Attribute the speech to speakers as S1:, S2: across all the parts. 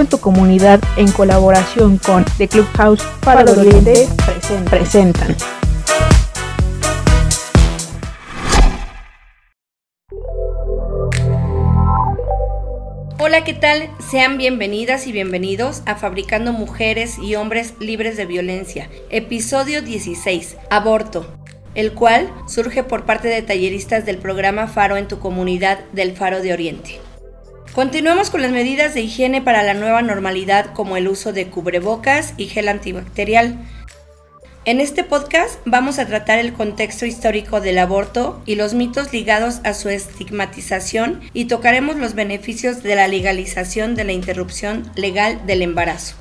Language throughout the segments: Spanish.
S1: En tu comunidad en colaboración con The Clubhouse Faro de Oriente presentan.
S2: Hola, ¿qué tal? Sean bienvenidas y bienvenidos a Fabricando Mujeres y Hombres Libres de Violencia, episodio 16, Aborto, el cual surge por parte de talleristas del programa Faro en tu comunidad del Faro de Oriente. Continuamos con las medidas de higiene para la nueva normalidad como el uso de cubrebocas y gel antibacterial. En este podcast vamos a tratar el contexto histórico del aborto y los mitos ligados a su estigmatización y tocaremos los beneficios de la legalización de la interrupción legal del embarazo.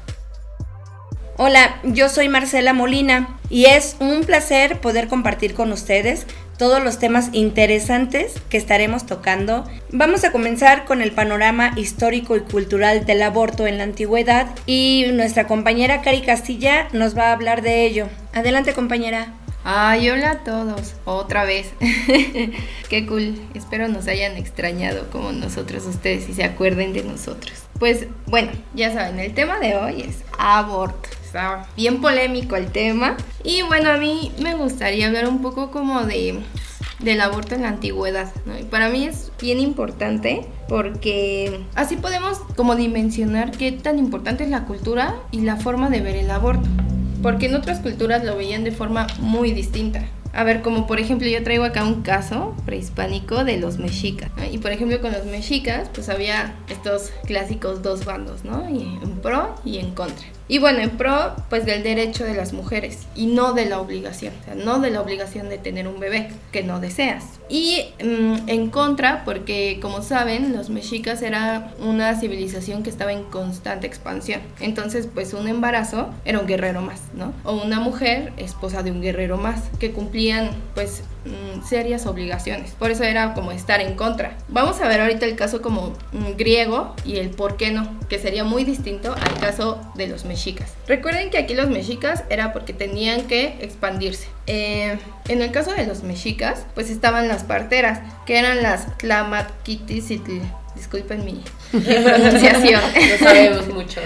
S2: Hola, yo soy Marcela Molina y es un placer poder compartir con ustedes todos los temas interesantes que estaremos tocando. Vamos a comenzar con el panorama histórico y cultural del aborto en la antigüedad y nuestra compañera Cari Castilla nos va a hablar de ello. Adelante compañera.
S3: Ay, hola a todos, otra vez. Qué cool, espero nos hayan extrañado como nosotros ustedes y se acuerden de nosotros. Pues bueno, ya saben, el tema de hoy es aborto. Está bien polémico el tema. Y bueno, a mí me gustaría hablar un poco como de del aborto en la antigüedad. Y para mí es bien importante porque así podemos como dimensionar qué tan importante es la cultura y la forma de ver el aborto. Porque en otras culturas lo veían de forma muy distinta. A ver, como por ejemplo yo traigo acá un caso prehispánico de los mexicas. Y por ejemplo con los mexicas pues había estos clásicos dos bandos, ¿no? Y en pro y en contra. Y bueno, en pro, pues del derecho de las mujeres y no de la obligación, o sea, no de la obligación de tener un bebé que no deseas. Y mm, en contra, porque como saben, los mexicas era una civilización que estaba en constante expansión. Entonces, pues un embarazo era un guerrero más, ¿no? O una mujer, esposa de un guerrero más, que cumplían pues mm, serias obligaciones. Por eso era como estar en contra. Vamos a ver ahorita el caso como mm, griego y el por qué no, que sería muy distinto al caso de los mexicas. Recuerden que aquí los mexicas era porque tenían que expandirse. Eh, en el caso de los mexicas, pues estaban las parteras, que eran las Tlamatquiticitl. Disculpen mi, pronunciación.
S2: no sabemos mucho.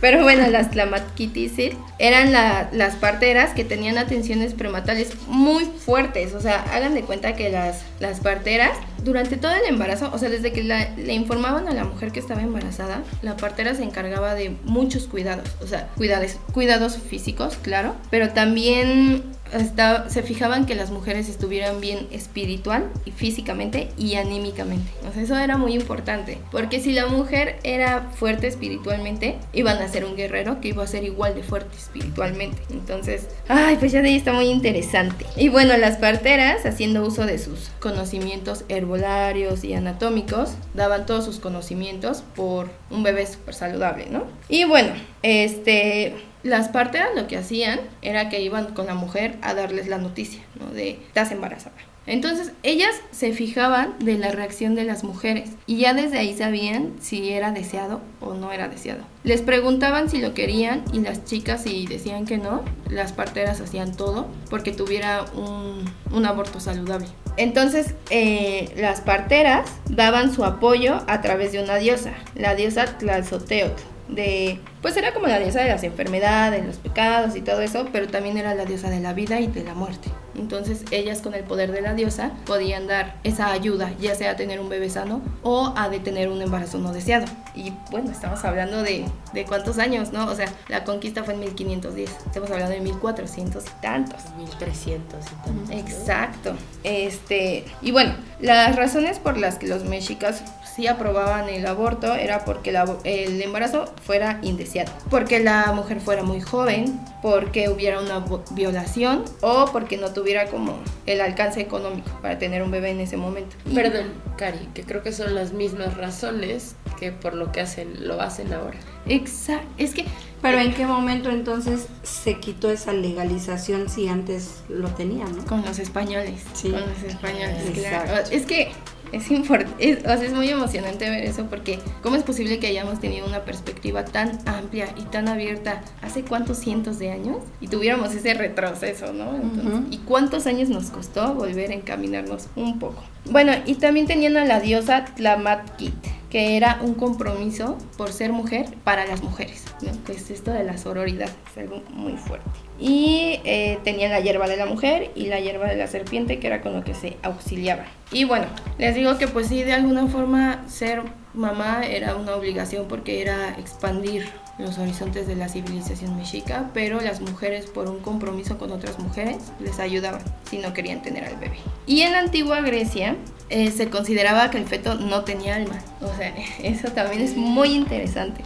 S3: Pero bueno, las Tlamatquiticitl eran las parteras que tenían atenciones prematales muy fuertes. O sea, hagan de cuenta que las, las parteras, durante todo el embarazo, o sea, desde que le informaban a la mujer que estaba embarazada, la partera se encargaba de muchos cuidados. O sea, cuidados, cuidados físicos, claro, pero también se fijaban que las mujeres estuvieran bien espiritual y físicamente y anímicamente. eso era muy importante, porque si la mujer era fuerte espiritualmente, iban a ser un guerrero que iba a ser igual de fuerte espiritualmente. Entonces, ay, pues ya de ahí está muy interesante. Y bueno, las parteras, haciendo uso de sus conocimientos herbolarios y anatómicos, daban todos sus conocimientos por un bebé súper saludable, ¿no? Y bueno, este las parteras lo que hacían era que iban con la mujer a darles la noticia, ¿no? De estás embarazada. Entonces ellas se fijaban de la reacción de las mujeres y ya desde ahí sabían si era deseado o no era deseado. Les preguntaban si lo querían y las chicas si decían que no, las parteras hacían todo porque tuviera un, aborto saludable. Entonces eh, las parteras daban su apoyo a través de una diosa, la diosa Tlazoteuotl de, pues era como la diosa de las enfermedades, los pecados y todo eso, pero también era la diosa de la vida y de la muerte. Entonces ellas con el poder de la diosa podían dar esa ayuda, ya sea a tener un bebé sano o a detener un embarazo no deseado. Y bueno, estamos hablando de, de cuántos años, ¿no? O sea, la conquista fue en 1510, estamos hablando de 1400 y tantos.
S2: 1300 y tantos.
S3: Exacto. Este, y bueno, las razones por las que los mexicas sí aprobaban el aborto era porque el embarazo fuera indeseado, porque la mujer fuera muy joven, porque hubiera una violación o porque no tuviera como el alcance económico para tener un bebé en ese momento.
S2: Perdón, Cari, que creo que son las mismas razones que por lo que hacen lo hacen ahora.
S3: Exacto, es que
S4: pero ¿en qué momento entonces se quitó esa legalización si antes lo tenían, ¿no?
S3: Con los españoles. Sí. Con los españoles, claro. Es que es, importante, o sea, es muy emocionante ver eso porque ¿cómo es posible que hayamos tenido una perspectiva tan amplia y tan abierta hace cuántos cientos de años y tuviéramos ese retroceso, ¿no? ¿Y cuántos años nos costó volver a encaminarnos un poco? Bueno, y también tenían a la diosa Tlamatkit que era un compromiso por ser mujer para las mujeres. ¿no? Pues esto de la sororidad es algo muy fuerte. Y eh, tenían la hierba de la mujer y la hierba de la serpiente, que era con lo que se auxiliaban. Y bueno, les digo que pues sí, de alguna forma ser mamá era una obligación porque era expandir los horizontes de la civilización mexica, pero las mujeres por un compromiso con otras mujeres les ayudaban si no querían tener al bebé. Y en la antigua Grecia eh, se consideraba que el feto no tenía alma, o sea, eso también es muy interesante.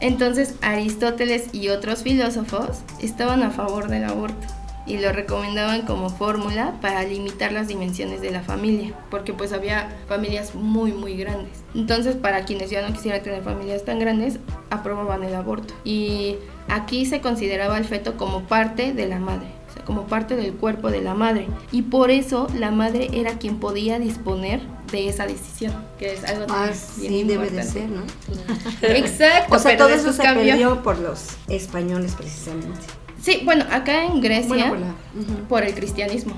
S3: Entonces Aristóteles y otros filósofos estaban a favor del aborto y lo recomendaban como fórmula para limitar las dimensiones de la familia, porque pues había familias muy muy grandes. Entonces para quienes ya no quisieran tener familias tan grandes, aprobaban el aborto. Y aquí se consideraba el feto como parte de la madre, o sea, como parte del cuerpo de la madre. Y por eso la madre era quien podía disponer de esa decisión, que es algo
S4: Ah,
S3: bien
S4: sí, debe de
S3: importante.
S4: ser, ¿no?
S3: Exacto,
S4: O sea, todo eso se
S3: cambió.
S4: perdió por los españoles precisamente.
S3: Sí, bueno, acá en Grecia
S4: Bueno, por la- ujú.
S3: por el cristianismo.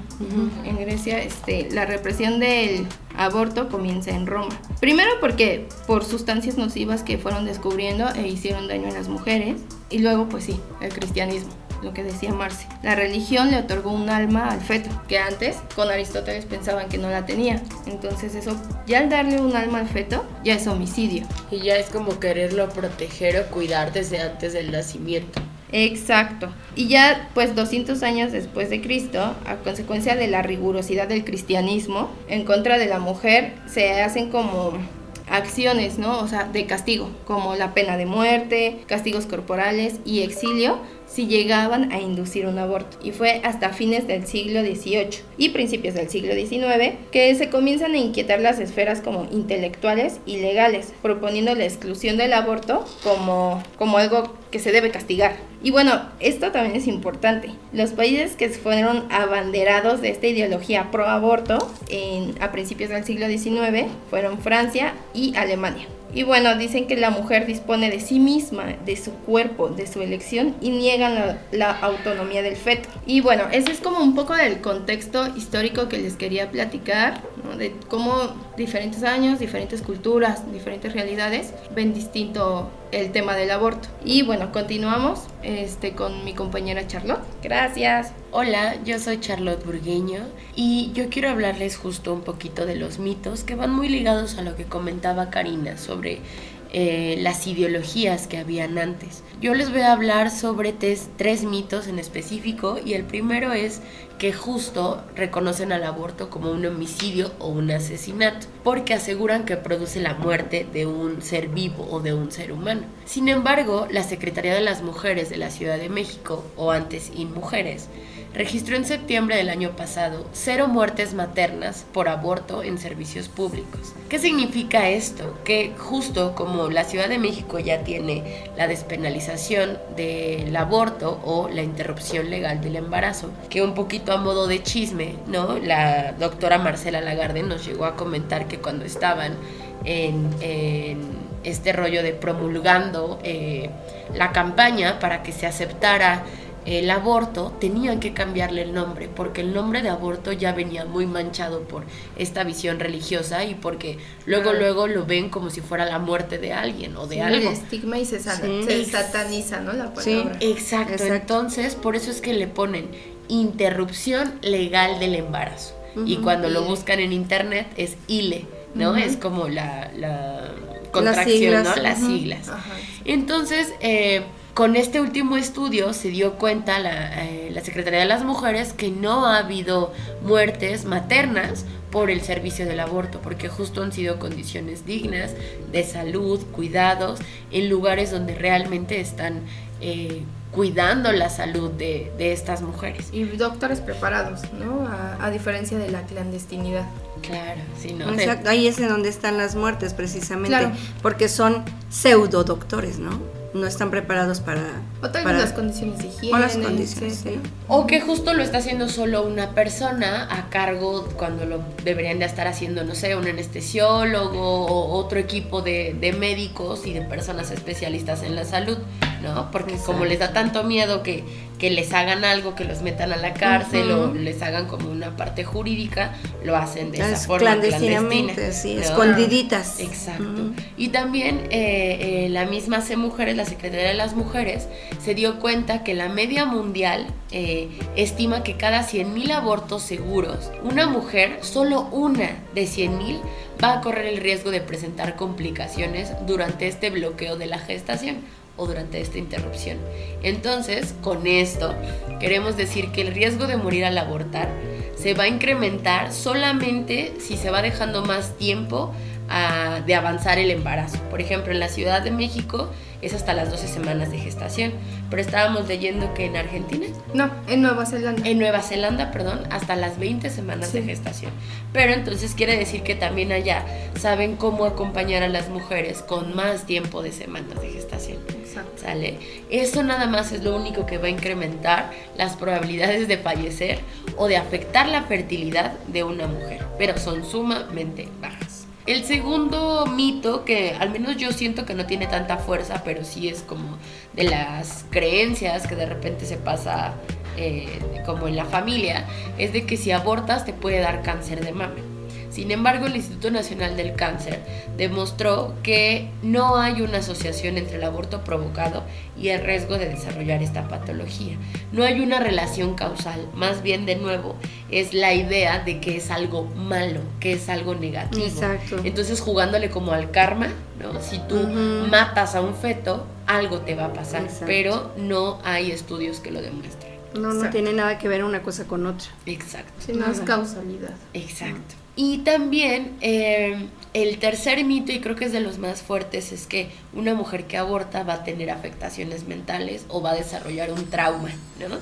S3: En Grecia, este, la represión del aborto comienza en Roma. Primero porque por sustancias nocivas que fueron descubriendo e hicieron daño a las mujeres. Y luego, pues sí, el cristianismo, lo que decía Marce. La religión le otorgó un alma al feto, que antes con Aristóteles pensaban que no la tenía. Entonces eso, ya al darle un alma al feto, ya es homicidio.
S5: Y ya es como quererlo proteger o cuidar desde antes del nacimiento.
S3: Exacto. Y ya pues 200 años después de Cristo, a consecuencia de la rigurosidad del cristianismo, en contra de la mujer se hacen como acciones, ¿no? O sea, de castigo, como la pena de muerte, castigos corporales y exilio si llegaban a inducir un aborto. Y fue hasta fines del siglo XVIII y principios del siglo XIX que se comienzan a inquietar las esferas como intelectuales y legales, proponiendo la exclusión del aborto como, como algo que se debe castigar. Y bueno, esto también es importante. Los países que fueron abanderados de esta ideología pro aborto en, a principios del siglo XIX fueron Francia y Alemania. Y bueno, dicen que la mujer dispone de sí misma, de su cuerpo, de su elección y niegan la, la autonomía del feto. Y bueno, ese es como un poco del contexto histórico que les quería platicar, ¿no? de cómo diferentes años, diferentes culturas, diferentes realidades ven distinto el tema del aborto. Y bueno, continuamos este, con mi compañera Charlotte. Gracias.
S5: Hola, yo soy Charlotte Burgueño y yo quiero hablarles justo un poquito de los mitos que van muy ligados a lo que comentaba Karina sobre eh, las ideologías que habían antes. Yo les voy a hablar sobre tres mitos en específico y el primero es que justo reconocen al aborto como un homicidio o un asesinato, porque aseguran que produce la muerte de un ser vivo o de un ser humano. Sin embargo, la Secretaría de las Mujeres de la Ciudad de México, o antes InMujeres, registró en septiembre del año pasado cero muertes maternas por aborto en servicios públicos. ¿Qué significa esto? Que justo como la Ciudad de México ya tiene la despenalización del aborto o la interrupción legal del embarazo, que un poquito a modo de chisme, ¿no? La doctora Marcela Lagarde nos llegó a comentar que cuando estaban en, este rollo de promulgando eh, la campaña para que se aceptara el aborto, tenían que cambiarle el nombre, porque el nombre de aborto ya venía muy manchado por esta visión religiosa y porque luego, luego lo ven como si fuera la muerte de alguien o de
S3: Sí,
S5: algo.
S3: El estigma y se, sana-
S4: Sí.
S3: se sataniza, ¿no? La
S4: Sí.
S3: palabra.
S5: Exacto,
S4: Exacto.
S5: entonces por eso es que le ponen interrupción legal del embarazo. Y cuando lo buscan en internet es ILE, ¿no? Es como la, la contracción,
S4: siglas,
S5: ¿no? Las siglas. Entonces, eh, con este último estudio se dio cuenta la, eh, la Secretaría de las Mujeres que no ha habido muertes maternas por el servicio del aborto, porque justo han sido condiciones dignas de salud, cuidados, en lugares donde realmente están eh, cuidando la salud de, de estas mujeres.
S3: Y doctores preparados, ¿no? A, a diferencia de la clandestinidad.
S5: Claro, sí, ¿no?
S4: Ahí es en donde están las muertes precisamente,
S3: Claro.
S4: porque son pseudo doctores, ¿no? No están preparados para...
S3: O tal vez
S4: para-
S3: las condiciones de higiene.
S4: o las condiciones, sí.
S5: O que justo lo está haciendo solo una persona a cargo cuando lo deberían de estar haciendo, no sé, un anestesiólogo o otro equipo de, de médicos y de personas especialistas en la salud. ¿No? Porque como les da tanto miedo que, que les hagan algo, que los metan a la cárcel o les hagan como una parte jurídica, lo hacen de esa
S4: Es
S5: forma
S4: clandestinamente,
S5: clandestina.
S4: sí,
S5: ¿no?
S4: escondiditas.
S5: Exacto. Y también eh, eh, la misma C Mujeres, la Secretaría de las Mujeres, se dio cuenta que la media mundial eh, estima que cada 100.000 abortos seguros, una mujer, solo una de 100.000, va a correr el riesgo de presentar complicaciones durante este bloqueo de la gestación o durante esta interrupción. Entonces, con esto, queremos decir que el riesgo de morir al abortar se va a incrementar solamente si se va dejando más tiempo a- de avanzar el embarazo. Por ejemplo, en la Ciudad de México es hasta las 12 semanas de gestación, pero estábamos leyendo que en Argentina,
S3: No, en Nueva Zelanda.
S5: en Nueva Zelanda, perdón, hasta las 20 semanas de gestación. Pero entonces quiere decir que también allá saben cómo acompañar a las mujeres con más tiempo de semanas de gestación.
S3: Exacto.
S5: ¿Sale? Eso nada más es lo único que va a incrementar las probabilidades de fallecer o de afectar la fertilidad de una mujer, pero son sumamente bajas. El segundo mito, que al menos yo siento que no tiene tanta fuerza, pero sí es como de las creencias que de repente se pasa eh, como en la familia, es de que si abortas te puede dar cáncer de mama. Sin embargo, el Instituto Nacional del Cáncer demostró que no hay una asociación entre el aborto provocado y el riesgo de desarrollar esta patología. No hay una relación causal, más bien de nuevo es la idea de que es algo malo, que es algo negativo.
S4: Exacto.
S5: Entonces jugándole como al karma, ¿no? Si tú matas a un feto, algo te va a pasar,
S4: Exacto.
S5: pero no hay estudios que lo demuestren.
S4: No, no tiene nada que ver una cosa con otra.
S5: Exacto.
S3: Sí, no es causalidad.
S5: Exacto. Y también eh, el tercer mito, y creo que es de los más fuertes, es que una mujer que aborta va a tener afectaciones mentales o va a desarrollar un trauma, ¿no?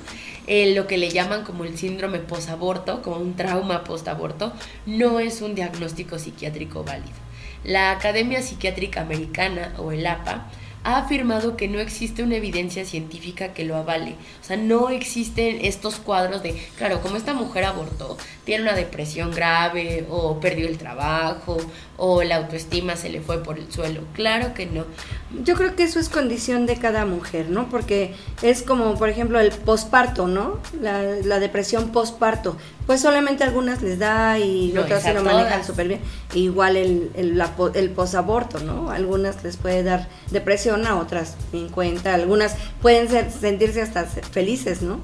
S5: Eh, lo que le llaman como el síndrome posaborto, como un trauma postaborto, no es un diagnóstico psiquiátrico válido. La Academia Psiquiátrica Americana, o el APA, ha afirmado que no existe una evidencia científica que lo avale. O sea, no existen estos cuadros de, claro, como esta mujer abortó, tiene una depresión grave o perdió el trabajo o la autoestima se le fue por el suelo. Claro que no.
S4: Yo creo que eso es condición de cada mujer, ¿no? Porque es como, por ejemplo, el posparto, ¿no? La, la depresión posparto. Pues solamente algunas les da y
S5: No,
S4: otras se lo manejan súper bien. Igual el, el, la po- el posaborto, ¿no? Algunas les puede dar depresión, a otras 50. Algunas pueden ser, sentirse hasta felices, ¿no?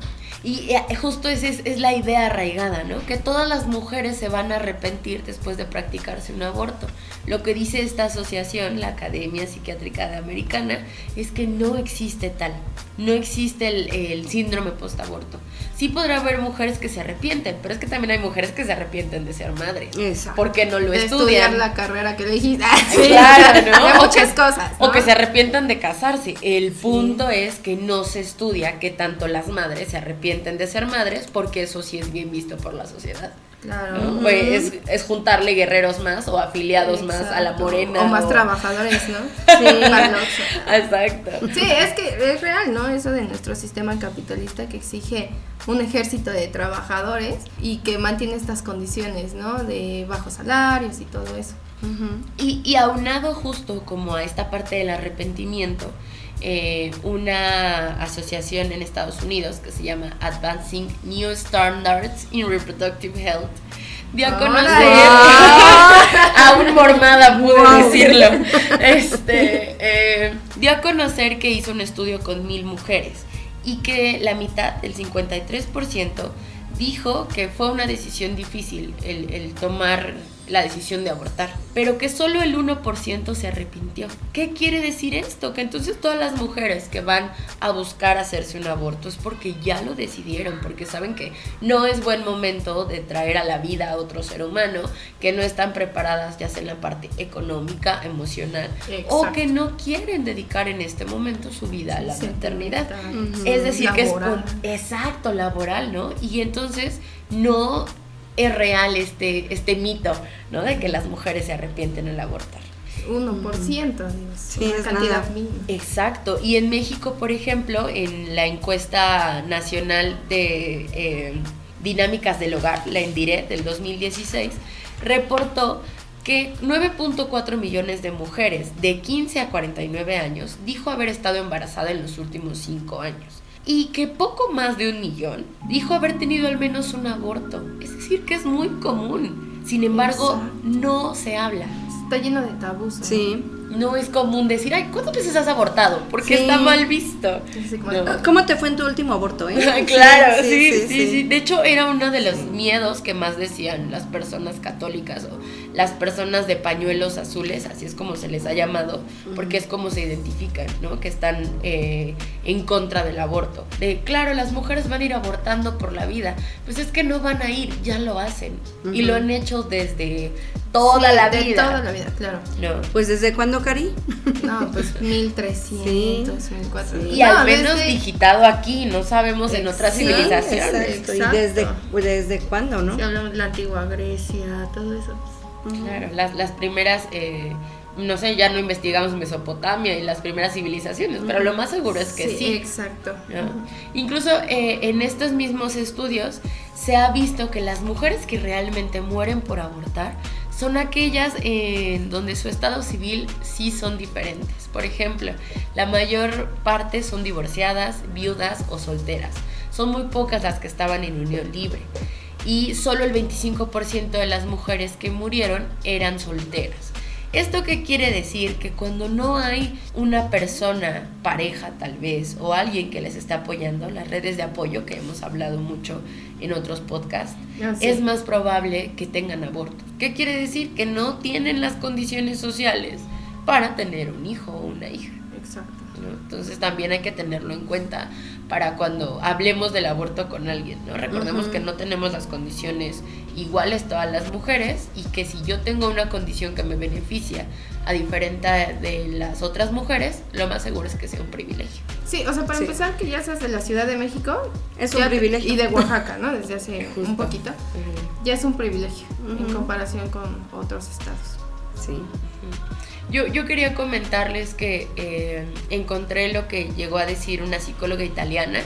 S5: Y eh, justo esa es, es la idea arraigada, ¿no? Que todas las mujeres se van a arrepentir después de practicarse un aborto. Lo que dice esta asociación, la Academia Psiquiátrica de Americana, es que no existe tal. No existe el, el síndrome postaborto. Sí podrá haber mujeres que se arrepienten, pero es que también hay mujeres que se arrepienten de ser madres.
S4: Exacto.
S5: Porque no lo
S3: de
S5: estudian.
S3: estudiar la carrera que elegiste.
S5: Claro, ¿no?
S3: De
S5: O
S3: muchas
S5: que-
S3: cosas.
S5: O que se arrepientan de casarse. El punto es que no se estudia que tanto las madres se arrepienten de ser madres, porque eso sí es bien visto por la sociedad.
S3: Claro.
S5: Pues es, es juntarle guerreros más o afiliados más a la morena.
S3: O más trabajadores, ¿no?
S4: Sí.
S5: Exacto.
S3: Sí, es que es real, ¿no? Eso de nuestro sistema capitalista que exige un ejército de trabajadores y que mantiene estas condiciones, ¿no? De bajos salarios y todo eso.
S5: Y, y aunado justo como a esta parte del arrepentimiento, eh, una asociación en Estados Unidos que se llama Advancing New Standards in Reproductive Health. Dio a conocer, aún mormada pude
S4: Wow.
S5: decirlo, este, eh, dio a conocer que hizo un estudio con mil mujeres y que la mitad, el 53%, dijo que fue una decisión difícil el, el tomar la decisión de abortar, pero que solo el 1% se arrepintió. ¿Qué quiere decir esto? Que entonces todas las mujeres que van a buscar hacerse un aborto es porque ya lo decidieron, porque saben que no es buen momento de traer a la vida a otro ser humano, que no están preparadas ya sea en la parte económica, emocional, o que no quieren dedicar en este momento su vida a la
S3: Sí,
S5: maternidad. Es decir, que es exacto, laboral, ¿no? Y entonces no es real este, este mito, ¿no? De que las mujeres se arrepienten al abortar.
S3: 1%, Dios.
S4: Sí,
S3: una
S4: es
S3: cantidad
S4: nada.
S3: mínima.
S5: Exacto. Y en México, por ejemplo, en la encuesta nacional de eh, dinámicas del hogar, la ENDIRE del 2016, reportó que 9.4 millones de mujeres de 15 a 49 años dijo haber estado embarazada en los últimos 5 años y que poco más de un millón dijo haber tenido al menos un aborto. Es decir, que es muy común. Sin embargo, no se habla.
S3: Está lleno de tabús. ¿no?
S4: Sí.
S5: No es común decir, ay, ¿cuántas veces has abortado? Porque
S4: Sí.
S5: está mal visto.
S3: Entonces, como,
S5: No.
S4: ¿Cómo te fue en tu último aborto, eh?
S5: claro, sí sí, sí, De hecho, era uno de los miedos que más decían las personas católicas o las personas de pañuelos azules, así es como se les ha llamado, porque es como se identifican, ¿no? Que están eh, en contra del aborto. De, claro, las mujeres van a ir abortando por la vida. Pues es que no van a ir, ya lo hacen. Y lo han hecho desde toda
S3: Sí,
S5: la
S3: de
S5: vida.
S3: Toda la vida, claro.
S5: No.
S4: Pues ¿desde cuándo, Cari?
S3: No, pues 1300, 1400.
S5: Y al
S3: No,
S5: menos
S3: desde-
S5: digitado aquí, no sabemos en otras
S4: Sí,
S5: civilizaciones.
S4: Exacto. ¿Y desde, desde cuándo, no?
S3: Si hablamos de la antigua Grecia, todo eso.
S5: Claro, las, las primeras, eh, no sé, ya no investigamos Mesopotamia y las primeras civilizaciones, pero lo más seguro es que sí.
S3: Exacto.
S5: ¿no? Incluso eh, en estos mismos estudios se ha visto que las mujeres que realmente mueren por abortar son aquellas en donde su estado civil sí son diferentes. Por ejemplo, la mayor parte son divorciadas, viudas o solteras. Son muy pocas las que estaban en unión libre. Y solo el 25% de las mujeres que murieron eran solteras. ¿Esto qué quiere decir? Que cuando no hay una persona, pareja tal vez, o alguien que les está apoyando, las redes de apoyo que hemos hablado mucho en otros podcasts,
S3: Ah, sí.
S5: es más probable que tengan aborto. ¿Qué quiere decir? Que no tienen las condiciones sociales para tener un hijo o una hija.
S3: Exacto.
S5: ¿no? Entonces también hay que tenerlo en cuenta para cuando hablemos del aborto con alguien, ¿no? Recordemos que no tenemos las condiciones iguales todas las mujeres y que si yo tengo una condición que me beneficia a diferente de las otras mujeres, lo más seguro es que sea un privilegio.
S3: Sí, o sea, para
S4: Sí.
S3: empezar, que ya seas de la Ciudad de México.
S4: Es un privilegio.
S3: Y de Oaxaca, ¿no? Desde hace un poquito. Ya es un privilegio en comparación con otros estados.
S4: Sí.
S5: Yo, yo quería comentarles que eh, encontré lo que llegó a decir una psicóloga italiana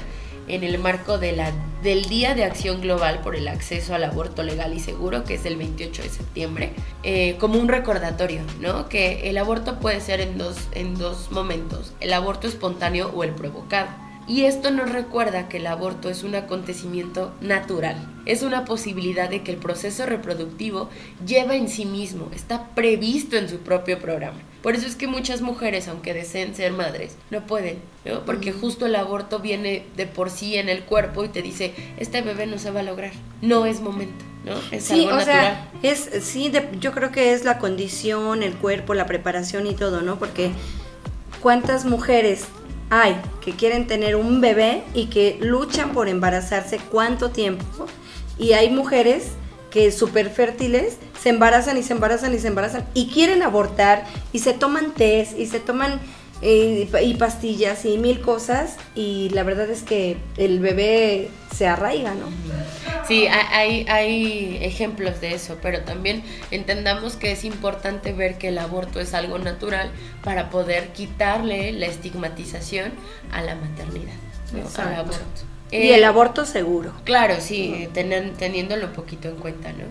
S5: en el marco de la, del Día de Acción Global por el Acceso al Aborto Legal y Seguro, que es el 28 de septiembre, eh, como un recordatorio, ¿no? Que el aborto puede ser en dos, en dos momentos, el aborto espontáneo o el provocado. Y esto nos recuerda que el aborto es un acontecimiento natural, es una posibilidad de que el proceso reproductivo lleva en sí mismo, está previsto en su propio programa. Por eso es que muchas mujeres, aunque deseen ser madres, no pueden, ¿no? Porque justo el aborto viene de por sí en el cuerpo y te dice, este bebé no se va a lograr, no es momento, ¿no? Es
S4: Sí,
S5: algo
S4: o
S5: natural.
S4: sea, es, sí, de- yo creo que es la condición, el cuerpo, la preparación y todo, ¿no? Porque cuántas mujeres hay que quieren tener un bebé y que luchan por embarazarse cuánto tiempo y hay mujeres que súper fértiles se embarazan y se embarazan y se embarazan y quieren abortar y se toman test y se toman eh, y pastillas y mil cosas y la verdad es que el bebé se arraiga, ¿no?
S5: Sí, ha- hay, hay ejemplos de eso, pero también entendamos que es importante ver que el aborto es algo natural para poder quitarle la estigmatización a la maternidad, ¿no? al aborto.
S4: y
S5: Eh,
S4: el aborto seguro.
S5: Claro, sí, tenen- teniéndolo un poquito en cuenta, ¿no?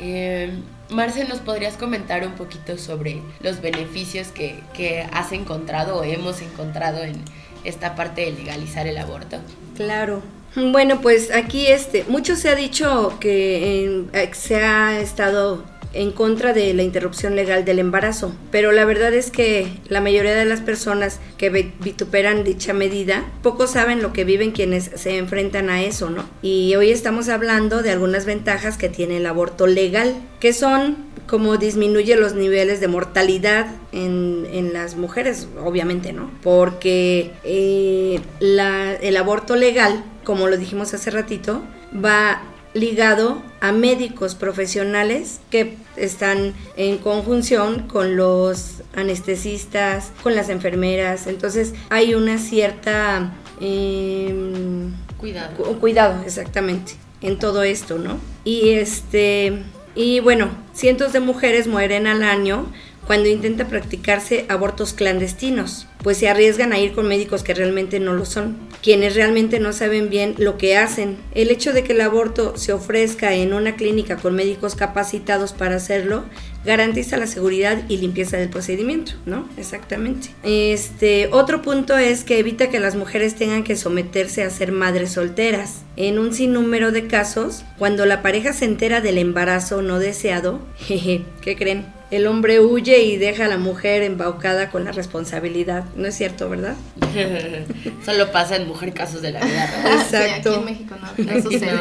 S5: Eh, Marce, ¿nos podrías comentar un poquito sobre los beneficios que, que has encontrado o hemos encontrado en esta parte de legalizar el aborto?
S4: Claro. Bueno, pues aquí este, mucho se ha dicho que eh, se ha estado en contra de la interrupción legal del embarazo, pero la verdad es que la mayoría de las personas que vi- vituperan dicha medida, poco saben lo que viven quienes se enfrentan a eso, ¿no? Y hoy estamos hablando de algunas ventajas que tiene el aborto legal, que son como disminuye los niveles de mortalidad en, las mujeres, obviamente, ¿no? Porque eh, el aborto legal, como lo dijimos hace ratito, va ligado a médicos profesionales que están en conjunción con los anestesistas, con las enfermeras. Entonces hay una cierta... em,
S5: Cuidado.
S4: Cu- cuidado, exactamente, en todo esto, ¿no? Y este, y bueno, cientos de mujeres mueren al año cuando intentan practicarse abortos clandestinos, pues se arriesgan a ir con médicos que realmente no lo son. Quienes realmente no saben bien lo que hacen. El hecho de que el aborto se ofrezca en una clínica con médicos capacitados para hacerlo garantiza la seguridad y limpieza del procedimiento, ¿no? Exactamente. Este, otro punto es que evita que las mujeres tengan que someterse a ser madres solteras. En un sinnúmero de casos, cuando la pareja se entera del embarazo no deseado, jeje, ¿qué creen? El hombre huye y deja a la mujer embaucada con la responsabilidad. No es cierto, ¿verdad?
S5: Solo pasa en mujer casos de la vida
S3: Exacto. aquí en México no, no sucede.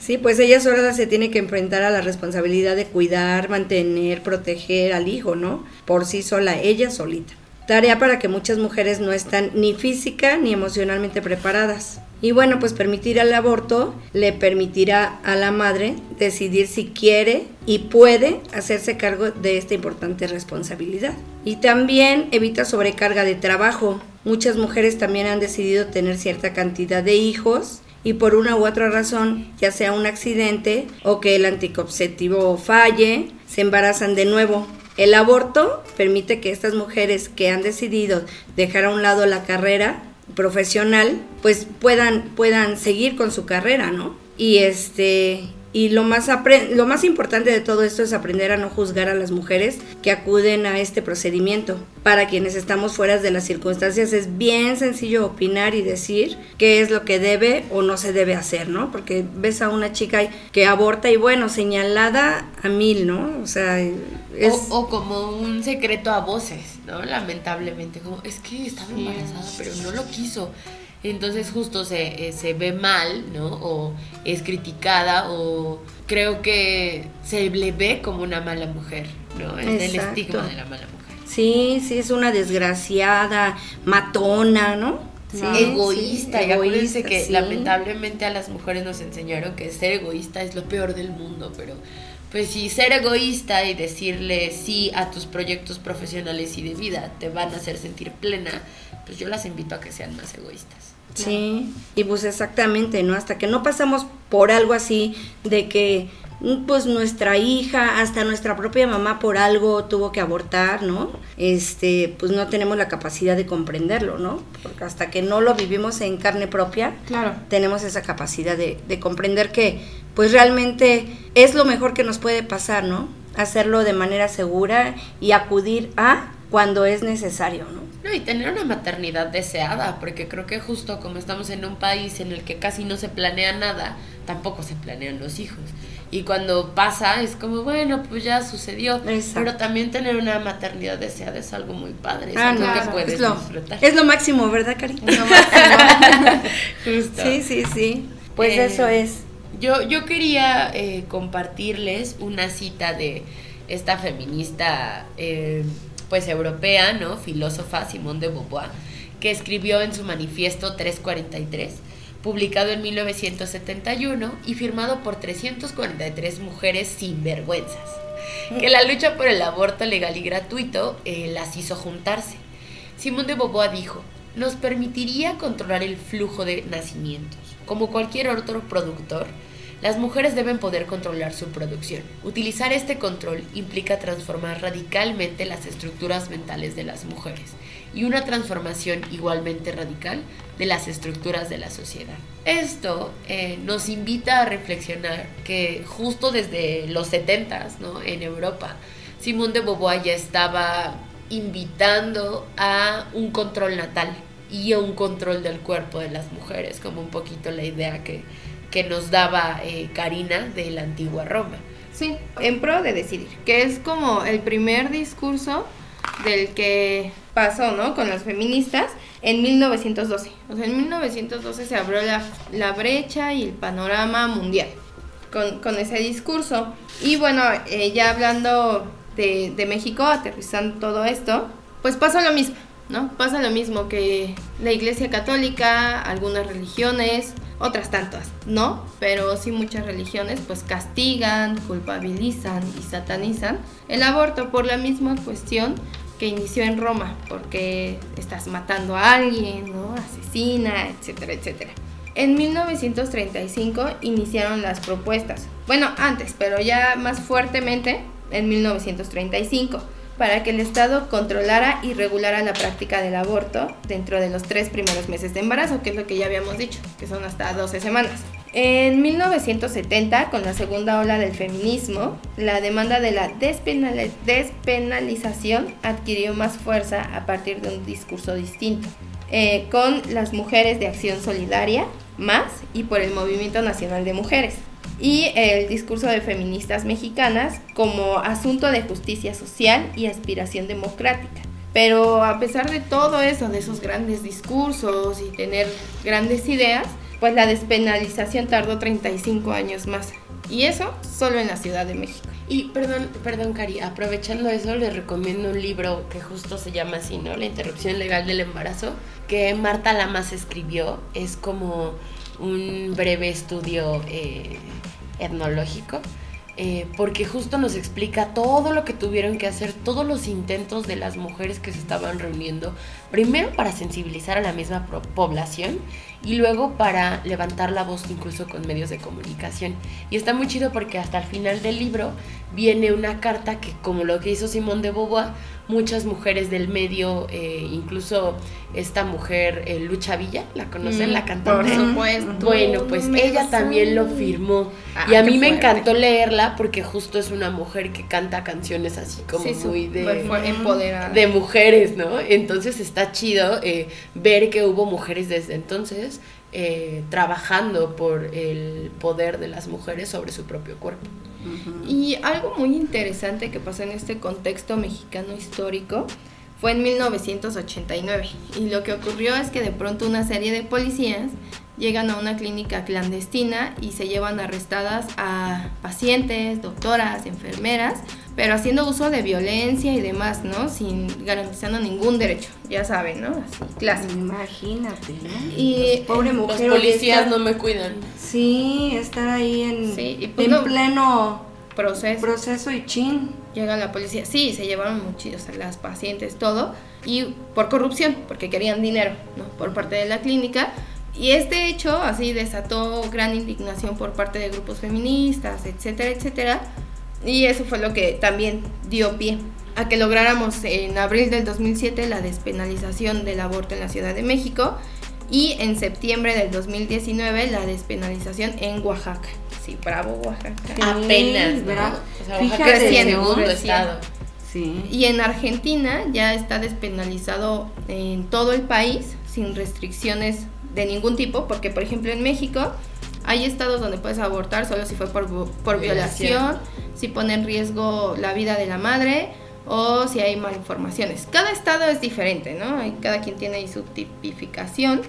S4: Sí, pues ella sola se tiene que enfrentar a la responsabilidad de cuidar, mantener, proteger al hijo, ¿no? Por sí sola, ella solita. Tarea para que muchas mujeres no están ni física ni emocionalmente preparadas. Y bueno, pues permitir el aborto le permitirá a la madre decidir si quiere y puede hacerse cargo de esta importante responsabilidad. Y también evita sobrecarga de trabajo. Muchas mujeres también han decidido tener cierta cantidad de hijos y por una u otra razón, ya sea un accidente o que el anticonceptivo falle, se embarazan de nuevo. El aborto permite que estas mujeres que han decidido dejar a un lado la carrera profesional, pues puedan, puedan seguir con su carrera, ¿no? Y este y lo más, lo más importante de todo esto es aprender a no juzgar a las mujeres que acuden a este procedimiento. Para quienes estamos fuera de las circunstancias es bien sencillo opinar y decir qué es lo que debe o no se debe hacer, ¿no? Porque ves a una chica que aborta y bueno, señalada a mil, ¿no? O sea, es...
S5: O, como un secreto a voces, ¿no? Lamentablemente, como es que estaba embarazada, pero no lo quiso. Entonces justo se, eh, se ve mal, ¿no? O es criticada o creo que se le ve como una mala mujer, ¿no? Es el estigma de la mala mujer.
S4: Sí, sí, es una desgraciada, matona, ¿no?
S5: Sí, egoísta, y acuérdense que lamentablemente a las mujeres nos enseñaron que ser egoísta es lo peor del mundo, pero pues si ser egoísta y decirle sí a tus proyectos profesionales y de vida te van a hacer sentir plena, pues yo las invito a que sean más egoístas.
S4: Sí, y pues exactamente, ¿no? Hasta que no pasamos por algo así de que mm, pues nuestra hija, hasta nuestra propia mamá por algo tuvo que abortar, ¿no? Este, pues no tenemos la capacidad de comprenderlo, ¿no? Porque hasta que no lo vivimos en carne propia,
S3: claro.
S4: tenemos esa capacidad de, de comprender que pues realmente es lo mejor que nos puede pasar, ¿no? Hacerlo de manera segura y acudir a cuando es necesario, ¿no?
S5: No, y tener una maternidad deseada, porque creo que justo como estamos en un país en el que casi no se planea nada, tampoco se planean los hijos. Y cuando pasa es como, bueno, pues ya sucedió. Pero también tener una maternidad deseada es algo muy padre. Es ah, algo que puedes
S4: es lo,
S5: disfrutar.
S4: Es lo máximo, ¿verdad, Cari? Es lo máximo. justo. Sí, sí, sí. Pues eh, eso es.
S5: Yo, yo quería eh, compartirles una cita de esta feminista eh, pues europea, ¿no? Filósofa Simone de Beauvoir, que escribió en su manifiesto 343, publicado en 1971 y firmado por 343 mujeres sin vergüenzas, que la lucha por el aborto legal y gratuito eh, las hizo juntarse. Simone de Beauvoir dijo, nos permitiría controlar el flujo de nacimientos. Como cualquier otro productor, las mujeres deben poder controlar su producción. Utilizar este control implica transformar radicalmente las estructuras mentales de las mujeres y una transformación igualmente radical de las estructuras de la sociedad. Esto eh, nos invita a reflexionar que justo desde los 70 ¿no? en Europa, Simone de Beauvoir ya estaba invitando a un control natal y a un control del cuerpo de las mujeres, como un poquito la idea que que nos daba eh, Karina de la antigua Roma.
S3: Sí, en pro de decidir, que es como el primer discurso del que pasó, ¿no? Con las feministas en 1912. O sea, en 1912 se abrió la, brecha y el panorama mundial con, ese discurso. Y bueno, eh, ya hablando de, de México, aterrizando todo esto, pues pasa lo mismo, ¿no? Pasa lo mismo que la Iglesia Católica, algunas religiones, otras tantas, ¿no? Pero sí muchas religiones pues castigan, culpabilizan y satanizan el aborto por la misma cuestión que inició en Roma, porque estás matando a alguien, ¿no? Asesina, etcétera, etcétera. En 1935 iniciaron las propuestas. Bueno, antes, pero ya más fuertemente en 1935 para que el Estado controlara y regulara la práctica del aborto dentro de los tres primeros meses de embarazo, que es lo que ya habíamos dicho, que son hasta 12 semanas. En 1970, con la segunda ola del feminismo, la demanda de la despenalización adquirió más fuerza a partir de un discurso distinto, eh, con las mujeres de acción solidaria, más y por el Movimiento Nacional de Mujeres y el discurso de feministas mexicanas como asunto de justicia social y aspiración democrática. Pero a pesar de todo eso, de esos grandes discursos y tener grandes ideas, pues la despenalización tardó 35 años más. Y eso solo en la Ciudad de México.
S5: Y perdón, perdón, Cari, aprovechando eso, les recomiendo un libro que justo se llama así, ¿no? La interrupción legal del embarazo, que Marta Lamas escribió. Es como un breve estudio eh, etnológico, eh, porque justo nos explica todo lo que tuvieron que hacer, todos los intentos de las mujeres que se estaban reuniendo, primero para sensibilizar a la misma población y luego para levantar la voz incluso con medios de comunicación. Y está muy chido porque hasta el final del libro viene una carta que como lo que hizo Simón de Beauvoir, muchas mujeres del medio, eh, incluso esta mujer eh, Lucha Villa, ¿la conocen? la mm, cantante.
S3: Por supuesto.
S5: Bueno, pues ella también lo firmó. Ah, y a mí me encantó leerla porque justo es una mujer que canta canciones así como muy de, de mujeres, ¿no? Entonces está chido eh, ver que hubo mujeres desde entonces trabajando por el poder de las mujeres sobre su propio cuerpo.
S3: Y algo muy interesante que pasó en este contexto mexicano histórico fue en 1989. Y lo que ocurrió es que de pronto una serie de policías llegan a una clínica clandestina y se llevan arrestadas a pacientes, doctoras, enfermeras, pero haciendo uso de violencia y demás, ¿no? Sin garantizando ningún derecho, ya saben, ¿no? Así,
S4: clase. Imagínate, ¿no?
S3: Y
S5: pobre mujer. Los policías no me cuidan.
S4: Sí, estar ahí en, sí, pues en pleno
S3: proceso.
S4: Proceso y chin.
S3: Llega la policía, sí, se llevaron muchos, las pacientes, todo, y por corrupción, porque querían dinero, ¿no? Por parte de la clínica y este hecho así desató gran indignación por parte de grupos feministas, etcétera, etcétera. Y eso fue lo que también dio pie a que lográramos en abril del 2007 la despenalización del aborto en la Ciudad de México y en septiembre del 2019 la despenalización en Oaxaca. Sí, bravo Oaxaca.
S5: Apenas, ¿verdad? O sea, Oaxaca segundo estado.
S3: Sí. Y en Argentina ya está despenalizado en todo el país sin restricciones de ningún tipo, porque por ejemplo en México hay estados donde puedes abortar solo si fue por, por violación. Si pone en riesgo la vida de la madre o si hay malformaciones. Cada estado es diferente, ¿no? Cada quien tiene ahí su tipificación.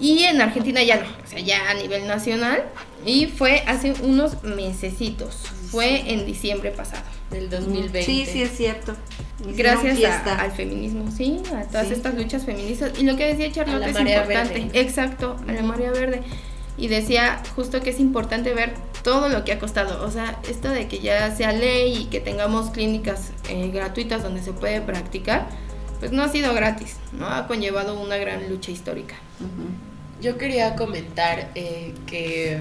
S3: Y en Argentina ya no, o sea, ya a nivel nacional. Y fue hace unos mesecitos, fue en diciembre pasado.
S5: Del 2020.
S4: Sí, sí, es cierto.
S3: Gracias al feminismo, sí, a todas estas luchas feministas. Y lo que decía Charlotte es importante. Exacto, a la María Verde. Y decía justo que es importante ver todo lo que ha costado. O sea, esto de que ya sea ley y que tengamos clínicas eh, gratuitas donde se puede practicar, pues no ha sido gratis, ¿no? Ha conllevado una gran lucha histórica.
S5: Yo quería comentar eh, que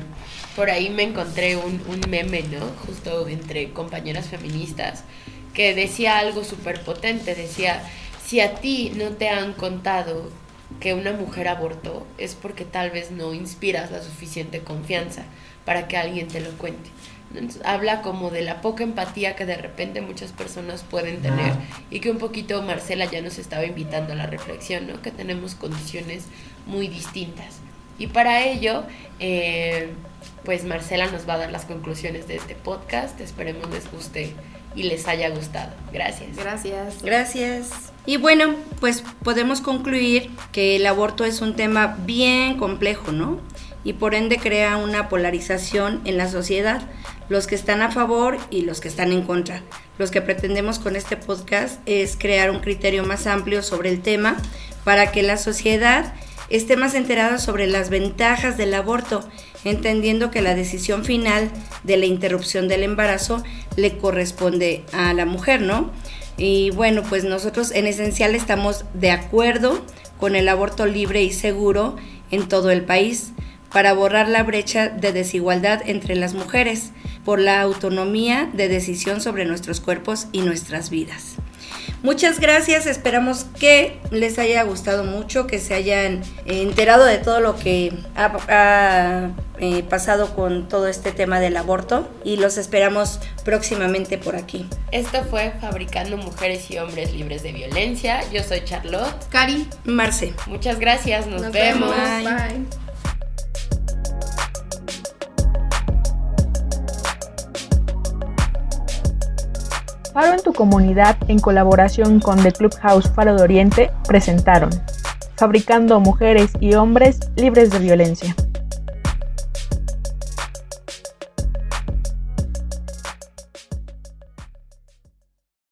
S5: por ahí me encontré un, meme, ¿no? Justo entre compañeras feministas que decía algo súper potente, decía, si a ti no te han contado que una mujer abortó, es porque tal vez no inspiras la suficiente confianza para que alguien te lo cuente. habla como de la poca empatía que de repente muchas personas pueden tener y que un poquito Marcela ya nos estaba invitando a la reflexión, ¿no? que tenemos condiciones muy distintas. Y para ello, eh, pues Marcela nos va a dar las conclusiones de este podcast. Esperemos les guste y les haya gustado. Gracias.
S3: Gracias.
S4: Gracias. Y bueno, pues podemos concluir que el aborto es un tema bien complejo, ¿no? Y por ende crea una polarización en la sociedad, los que están a favor y los que están en contra. Los que pretendemos con este podcast es crear un criterio más amplio sobre el tema para que la sociedad esté más enterada sobre las ventajas del aborto entendiendo que la decisión final de la interrupción del embarazo le corresponde a la mujer, ¿no? Y bueno, pues nosotros en esencial estamos de acuerdo con el aborto libre y seguro en todo el país para borrar la brecha de desigualdad entre las mujeres por la autonomía de decisión sobre nuestros cuerpos y nuestras vidas. Muchas gracias, esperamos que les haya gustado mucho, que se hayan enterado de todo lo que ha, eh, pasado con todo este tema del aborto y los esperamos próximamente por aquí.
S5: Esto fue Fabricando Mujeres y Hombres Libres de Violencia. Yo soy Charlotte.
S3: Cari.
S4: Marce.
S5: Muchas gracias, nos, vemos.
S3: Bye.
S1: Faro en tu comunidad, en colaboración con The Clubhouse Faro de Oriente, presentaron Fabricando Mujeres y Hombres Libres de Violencia.